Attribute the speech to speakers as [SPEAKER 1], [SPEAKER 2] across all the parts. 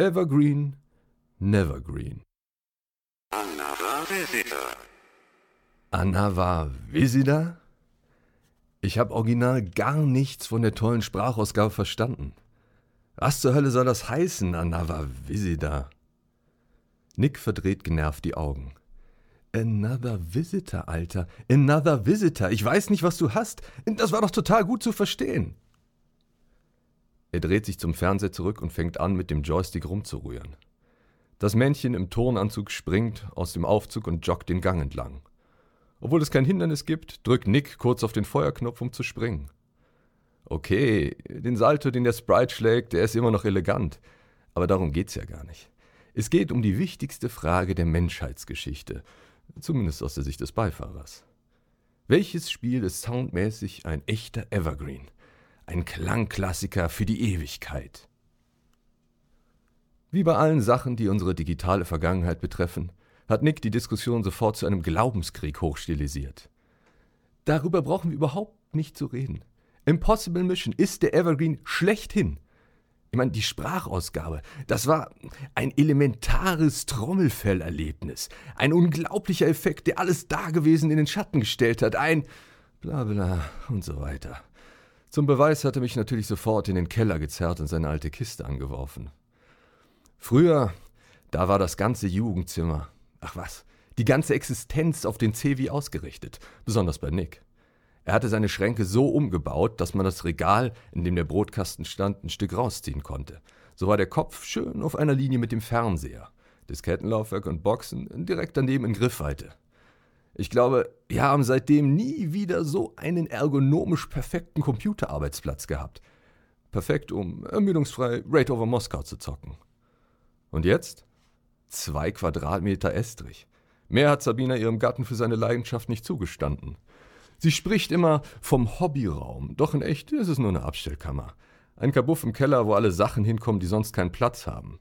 [SPEAKER 1] Evergreen, Nevergreen.
[SPEAKER 2] Another visitor.
[SPEAKER 1] Anava Visida? Ich habe original gar nichts von der tollen Sprachausgabe verstanden. Was zur Hölle soll das heißen, Anava Visida? Nick verdreht genervt die Augen. Another Visitor, Alter. Another Visitor. Ich weiß nicht, was du hast. Das war doch total gut zu verstehen. Er dreht sich zum Fernseher zurück und fängt an, mit dem Joystick rumzurühren. Das Männchen im Turnanzug springt aus dem Aufzug und joggt den Gang entlang. Obwohl es kein Hindernis gibt, drückt Nick kurz auf den Feuerknopf, um zu springen. Okay, den Salto, den der Sprite schlägt, der ist immer noch elegant. Aber darum geht's ja gar nicht. Es geht um die wichtigste Frage der Menschheitsgeschichte, zumindest aus der Sicht des Beifahrers. Welches Spiel ist soundmäßig ein echter Evergreen? Ein Klangklassiker für die Ewigkeit? Wie bei allen Sachen, die unsere digitale Vergangenheit betreffen, hat Nick die Diskussion sofort zu einem Glaubenskrieg hochstilisiert. Darüber brauchen wir überhaupt nicht zu reden. Impossible Mission ist der Evergreen schlechthin. Ich meine, die Sprachausgabe, das war ein elementares Trommelfellerlebnis. Ein unglaublicher Effekt, der alles Dagewesen in den Schatten gestellt hat. Ein bla bla und so weiter. Zum Beweis hat er mich natürlich sofort in den Keller gezerrt und seine alte Kiste angeworfen. Früher, da war das ganze Jugendzimmer, ach was, die ganze Existenz auf den CW ausgerichtet, besonders bei Nick. Er hatte seine Schränke so umgebaut, dass man das Regal, in dem der Brotkasten stand, ein Stück rausziehen konnte. So war der Kopf schön auf einer Linie mit dem Fernseher. Diskettenlaufwerk und Boxen direkt daneben in Griffweite. Ich glaube, wir haben seitdem nie wieder so einen ergonomisch perfekten Computerarbeitsplatz gehabt. Perfekt, um ermüdungsfrei Raid over Moskau zu zocken. Und jetzt? Zwei Quadratmeter Estrich. Mehr hat Sabina ihrem Gatten für seine Leidenschaft nicht zugestanden. Sie spricht immer vom Hobbyraum, doch in echt ist es nur eine Abstellkammer. Ein Kabuff im Keller, wo alle Sachen hinkommen, die sonst keinen Platz haben.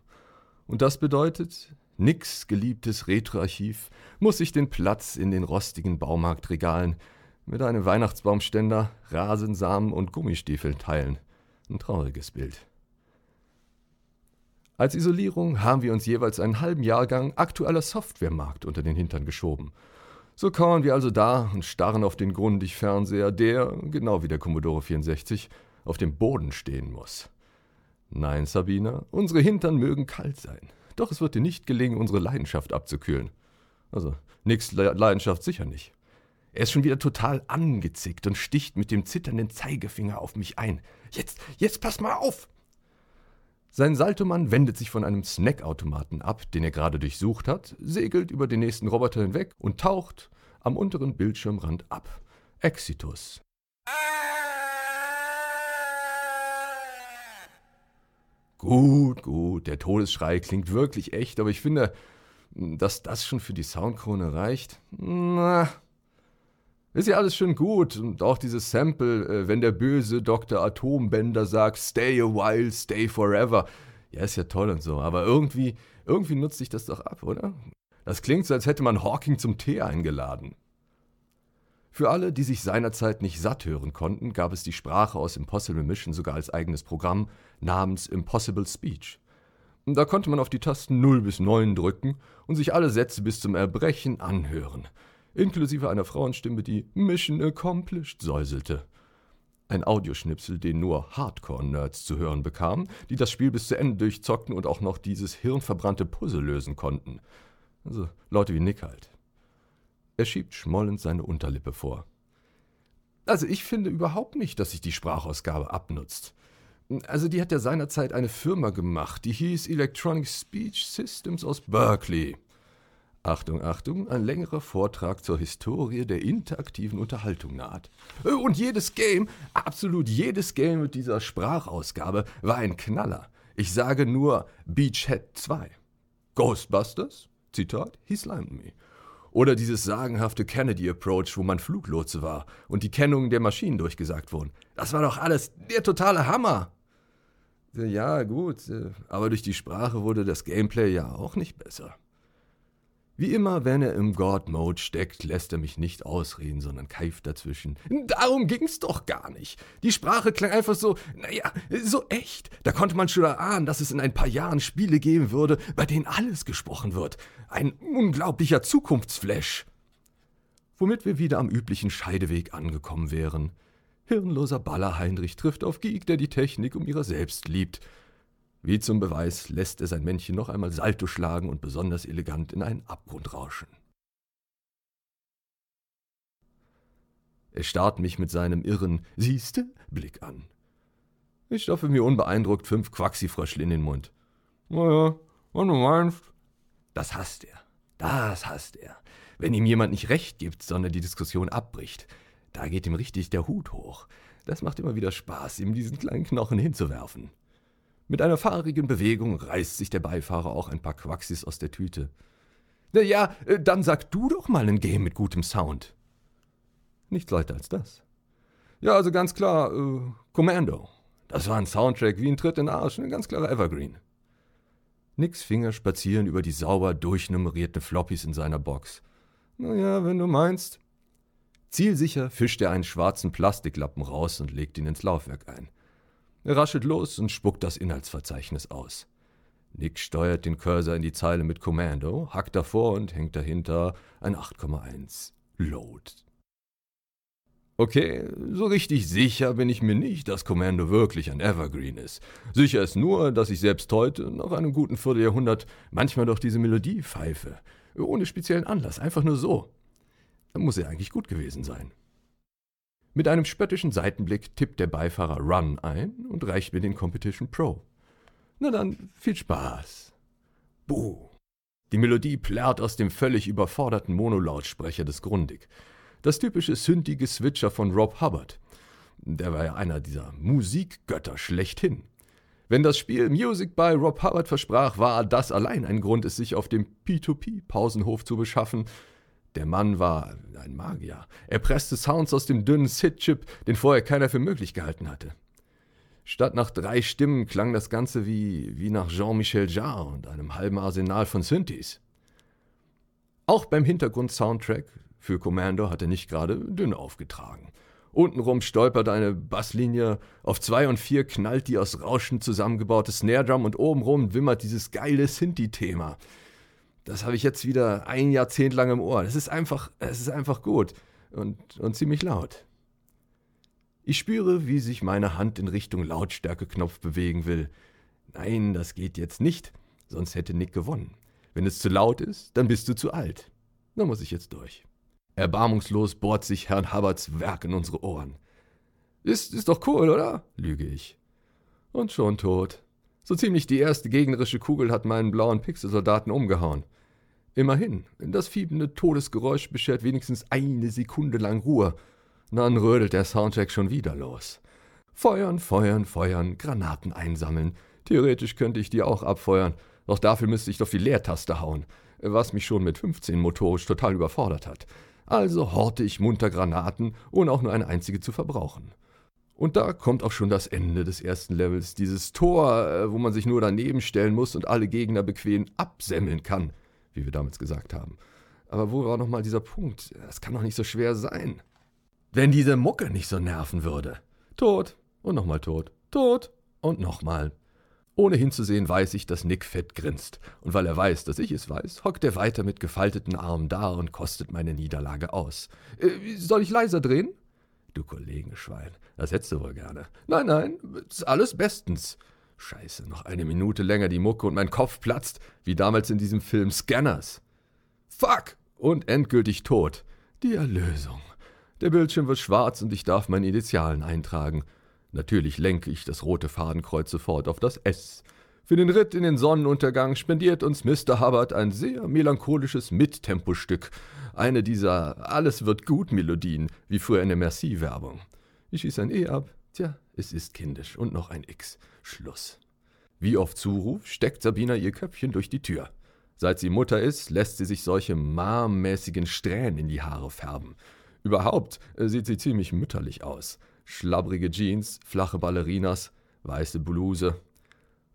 [SPEAKER 1] Und das bedeutet, nix geliebtes Retroarchiv muss sich den Platz in den rostigen Baumarktregalen mit einem Weihnachtsbaumständer, Rasensamen und Gummistiefeln teilen. Ein trauriges Bild. Als Isolierung haben wir uns jeweils einen halben Jahrgang aktueller Softwaremarkt unter den Hintern geschoben so kauern wir also da und starren auf den Grundig-Fernseher, der, genau wie der Commodore 64, auf dem Boden stehen muss. Nein, Sabina, unsere Hintern mögen kalt sein. Doch es wird dir nicht gelingen, unsere Leidenschaft abzukühlen. Also, nix Le Leidenschaft sicher nicht. Er ist schon wieder total angezickt und sticht mit dem zitternden Zeigefinger auf mich ein. Jetzt, jetzt pass mal auf! Sein Saltomann wendet sich von einem Snackautomaten ab, den er gerade durchsucht hat, segelt über den nächsten Roboter hinweg und taucht am unteren Bildschirmrand ab. Exitus. Gut, gut, der Todesschrei klingt wirklich echt, aber ich finde, dass das schon für die Soundkrone reicht. Na, ist ja alles schön gut und auch dieses Sample, äh, wenn der böse Dr. Atombänder sagt, stay a while, stay forever. Ja, ist ja toll und so, aber irgendwie, irgendwie nutzt sich das doch ab, oder? Das klingt so, als hätte man Hawking zum Tee eingeladen. Für alle, die sich seinerzeit nicht satt hören konnten, gab es die Sprache aus Impossible Mission sogar als eigenes Programm namens Impossible Speech. Da konnte man auf die Tasten 0 bis 9 drücken und sich alle Sätze bis zum Erbrechen anhören inklusive einer Frauenstimme, die Mission Accomplished säuselte. Ein Audioschnipsel, den nur Hardcore-Nerds zu hören bekamen, die das Spiel bis zu Ende durchzockten und auch noch dieses hirnverbrannte Puzzle lösen konnten. Also Leute wie Nick halt. Er schiebt schmollend seine Unterlippe vor. Also ich finde überhaupt nicht, dass sich die Sprachausgabe abnutzt. Also die hat ja seinerzeit eine Firma gemacht, die hieß Electronic Speech Systems aus Berkeley. Achtung, Achtung, ein längerer Vortrag zur Historie der interaktiven Unterhaltung naht. Und jedes Game, absolut jedes Game mit dieser Sprachausgabe war ein Knaller. Ich sage nur Beachhead 2. Ghostbusters? Zitat, he slimed me. Oder dieses sagenhafte Kennedy Approach, wo man Fluglotse war und die Kennungen der Maschinen durchgesagt wurden. Das war doch alles der totale Hammer. Ja, gut, äh, aber durch die Sprache wurde das Gameplay ja auch nicht besser. Wie immer, wenn er im God-Mode steckt, lässt er mich nicht ausreden, sondern keift dazwischen. Darum ging's doch gar nicht. Die Sprache klang einfach so, naja, so echt. Da konnte man schon erahnen, dass es in ein paar Jahren Spiele geben würde, bei denen alles gesprochen wird. Ein unglaublicher Zukunftsflash. Womit wir wieder am üblichen Scheideweg angekommen wären. Hirnloser Baller Heinrich trifft auf Geek, der die Technik um ihrer selbst liebt. Wie zum Beweis lässt er sein Männchen noch einmal Salto schlagen und besonders elegant in einen Abgrund rauschen. Er starrt mich mit seinem irren Siehste Blick an. Ich stopfe mir unbeeindruckt fünf Quaxifröschel in den Mund. Naja, wenn du meinst. Das hasst er. Das hasst er. Wenn ihm jemand nicht recht gibt, sondern die Diskussion abbricht, da geht ihm richtig der Hut hoch. Das macht immer wieder Spaß, ihm diesen kleinen Knochen hinzuwerfen. Mit einer fahrigen Bewegung reißt sich der Beifahrer auch ein paar Quaxis aus der Tüte. Na ja, äh, dann sag du doch mal ein Game mit gutem Sound. Nichts weiter als das. Ja, also ganz klar, äh, Commando. Das war ein Soundtrack wie ein Tritt in den Arsch, ein ganz klarer Evergreen. Nicks Finger spazieren über die sauber durchnummerierte Floppies in seiner Box. Naja, wenn du meinst. Zielsicher fischt er einen schwarzen Plastiklappen raus und legt ihn ins Laufwerk ein. Er raschelt los und spuckt das Inhaltsverzeichnis aus. Nick steuert den Cursor in die Zeile mit Commando, hackt davor und hängt dahinter ein 8,1 Load. Okay, so richtig sicher bin ich mir nicht, dass Commando wirklich ein Evergreen ist. Sicher ist nur, dass ich selbst heute, nach einem guten Vierteljahrhundert, manchmal doch diese Melodie pfeife. Ohne speziellen Anlass, einfach nur so. Dann muss er eigentlich gut gewesen sein. Mit einem spöttischen Seitenblick tippt der Beifahrer Run ein und reicht mir den Competition Pro. Na dann, viel Spaß. Buh. Die Melodie plärrt aus dem völlig überforderten Monolautsprecher des Grundig. Das typische sündige Switcher von Rob Hubbard. Der war ja einer dieser Musikgötter schlechthin. Wenn das Spiel Music by Rob Hubbard versprach, war das allein ein Grund, es sich auf dem P2P-Pausenhof zu beschaffen der Mann war ein Magier. Er presste Sounds aus dem dünnen SID-Chip, den vorher keiner für möglich gehalten hatte. Statt nach drei Stimmen klang das Ganze wie, wie nach Jean-Michel Jarre und einem halben Arsenal von Synthes. Auch beim Hintergrund-Soundtrack für Commando hat er nicht gerade dünn aufgetragen. Untenrum stolpert eine Basslinie, auf zwei und vier knallt die aus Rauschen zusammengebaute Snare Drum und obenrum wimmert dieses geile Sinti-Thema. Das habe ich jetzt wieder ein Jahrzehnt lang im Ohr. Das ist einfach, es ist einfach gut und, und ziemlich laut. Ich spüre, wie sich meine Hand in Richtung Lautstärkeknopf bewegen will. Nein, das geht jetzt nicht, sonst hätte Nick gewonnen. Wenn es zu laut ist, dann bist du zu alt. Da muss ich jetzt durch. Erbarmungslos bohrt sich Herrn Hubbards Werk in unsere Ohren. Ist, ist doch cool, oder? lüge ich. Und schon tot. So ziemlich die erste gegnerische Kugel hat meinen blauen Pixelsoldaten umgehauen. Immerhin, das fiebende Todesgeräusch beschert wenigstens eine Sekunde lang Ruhe. Dann rödelt der Soundtrack schon wieder los. Feuern, feuern, feuern, Granaten einsammeln. Theoretisch könnte ich die auch abfeuern, doch dafür müsste ich doch die Leertaste hauen, was mich schon mit 15 motorisch total überfordert hat. Also horte ich munter Granaten, ohne auch nur eine einzige zu verbrauchen. Und da kommt auch schon das Ende des ersten Levels, dieses Tor, äh, wo man sich nur daneben stellen muss und alle Gegner bequem absemmeln kann wie wir damals gesagt haben. Aber wo war nochmal dieser Punkt? Das kann doch nicht so schwer sein. Wenn diese Mucke nicht so nerven würde. Tot und nochmal tot. Tot und nochmal. Ohne hinzusehen weiß ich, dass Nick fett grinst. Und weil er weiß, dass ich es weiß, hockt er weiter mit gefalteten Armen da und kostet meine Niederlage aus. Äh, soll ich leiser drehen? Du Kollegenschwein, das hättest du wohl gerne. Nein, nein, ist alles bestens. Scheiße, noch eine Minute länger die Mucke und mein Kopf platzt, wie damals in diesem Film Scanners. Fuck! Und endgültig tot. Die Erlösung. Der Bildschirm wird schwarz und ich darf meine Initialen eintragen. Natürlich lenke ich das rote Fadenkreuz sofort auf das S. Für den Ritt in den Sonnenuntergang spendiert uns Mr. Hubbard ein sehr melancholisches Mittempo-Stück. Eine dieser Alles wird gut Melodien, wie früher in der Merci-Werbung. Ich schieße ein E ab. Tja, es ist kindisch. Und noch ein X. Schluss. Wie auf Zuruf steckt Sabina ihr Köpfchen durch die Tür. Seit sie Mutter ist, lässt sie sich solche marmmäßigen Strähnen in die Haare färben. Überhaupt äh, sieht sie ziemlich mütterlich aus. Schlabbrige Jeans, flache Ballerinas, weiße Bluse.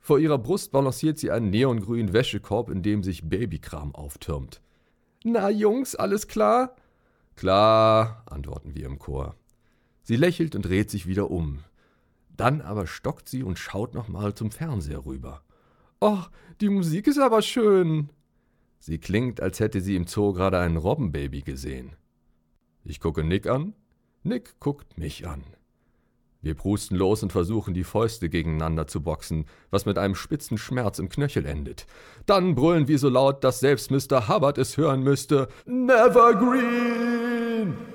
[SPEAKER 1] Vor ihrer Brust balanciert sie einen neongrünen Wäschekorb, in dem sich Babykram auftürmt. Na, Jungs, alles klar? Klar, antworten wir im Chor. Sie lächelt und dreht sich wieder um. Dann aber stockt sie und schaut nochmal zum Fernseher rüber. Oh, die Musik ist aber schön. Sie klingt, als hätte sie im Zoo gerade ein Robbenbaby gesehen. Ich gucke Nick an, Nick guckt mich an. Wir prusten los und versuchen, die Fäuste gegeneinander zu boxen, was mit einem spitzen Schmerz im Knöchel endet. Dann brüllen wir so laut, dass selbst Mr. Hubbard es hören müsste. Never Green!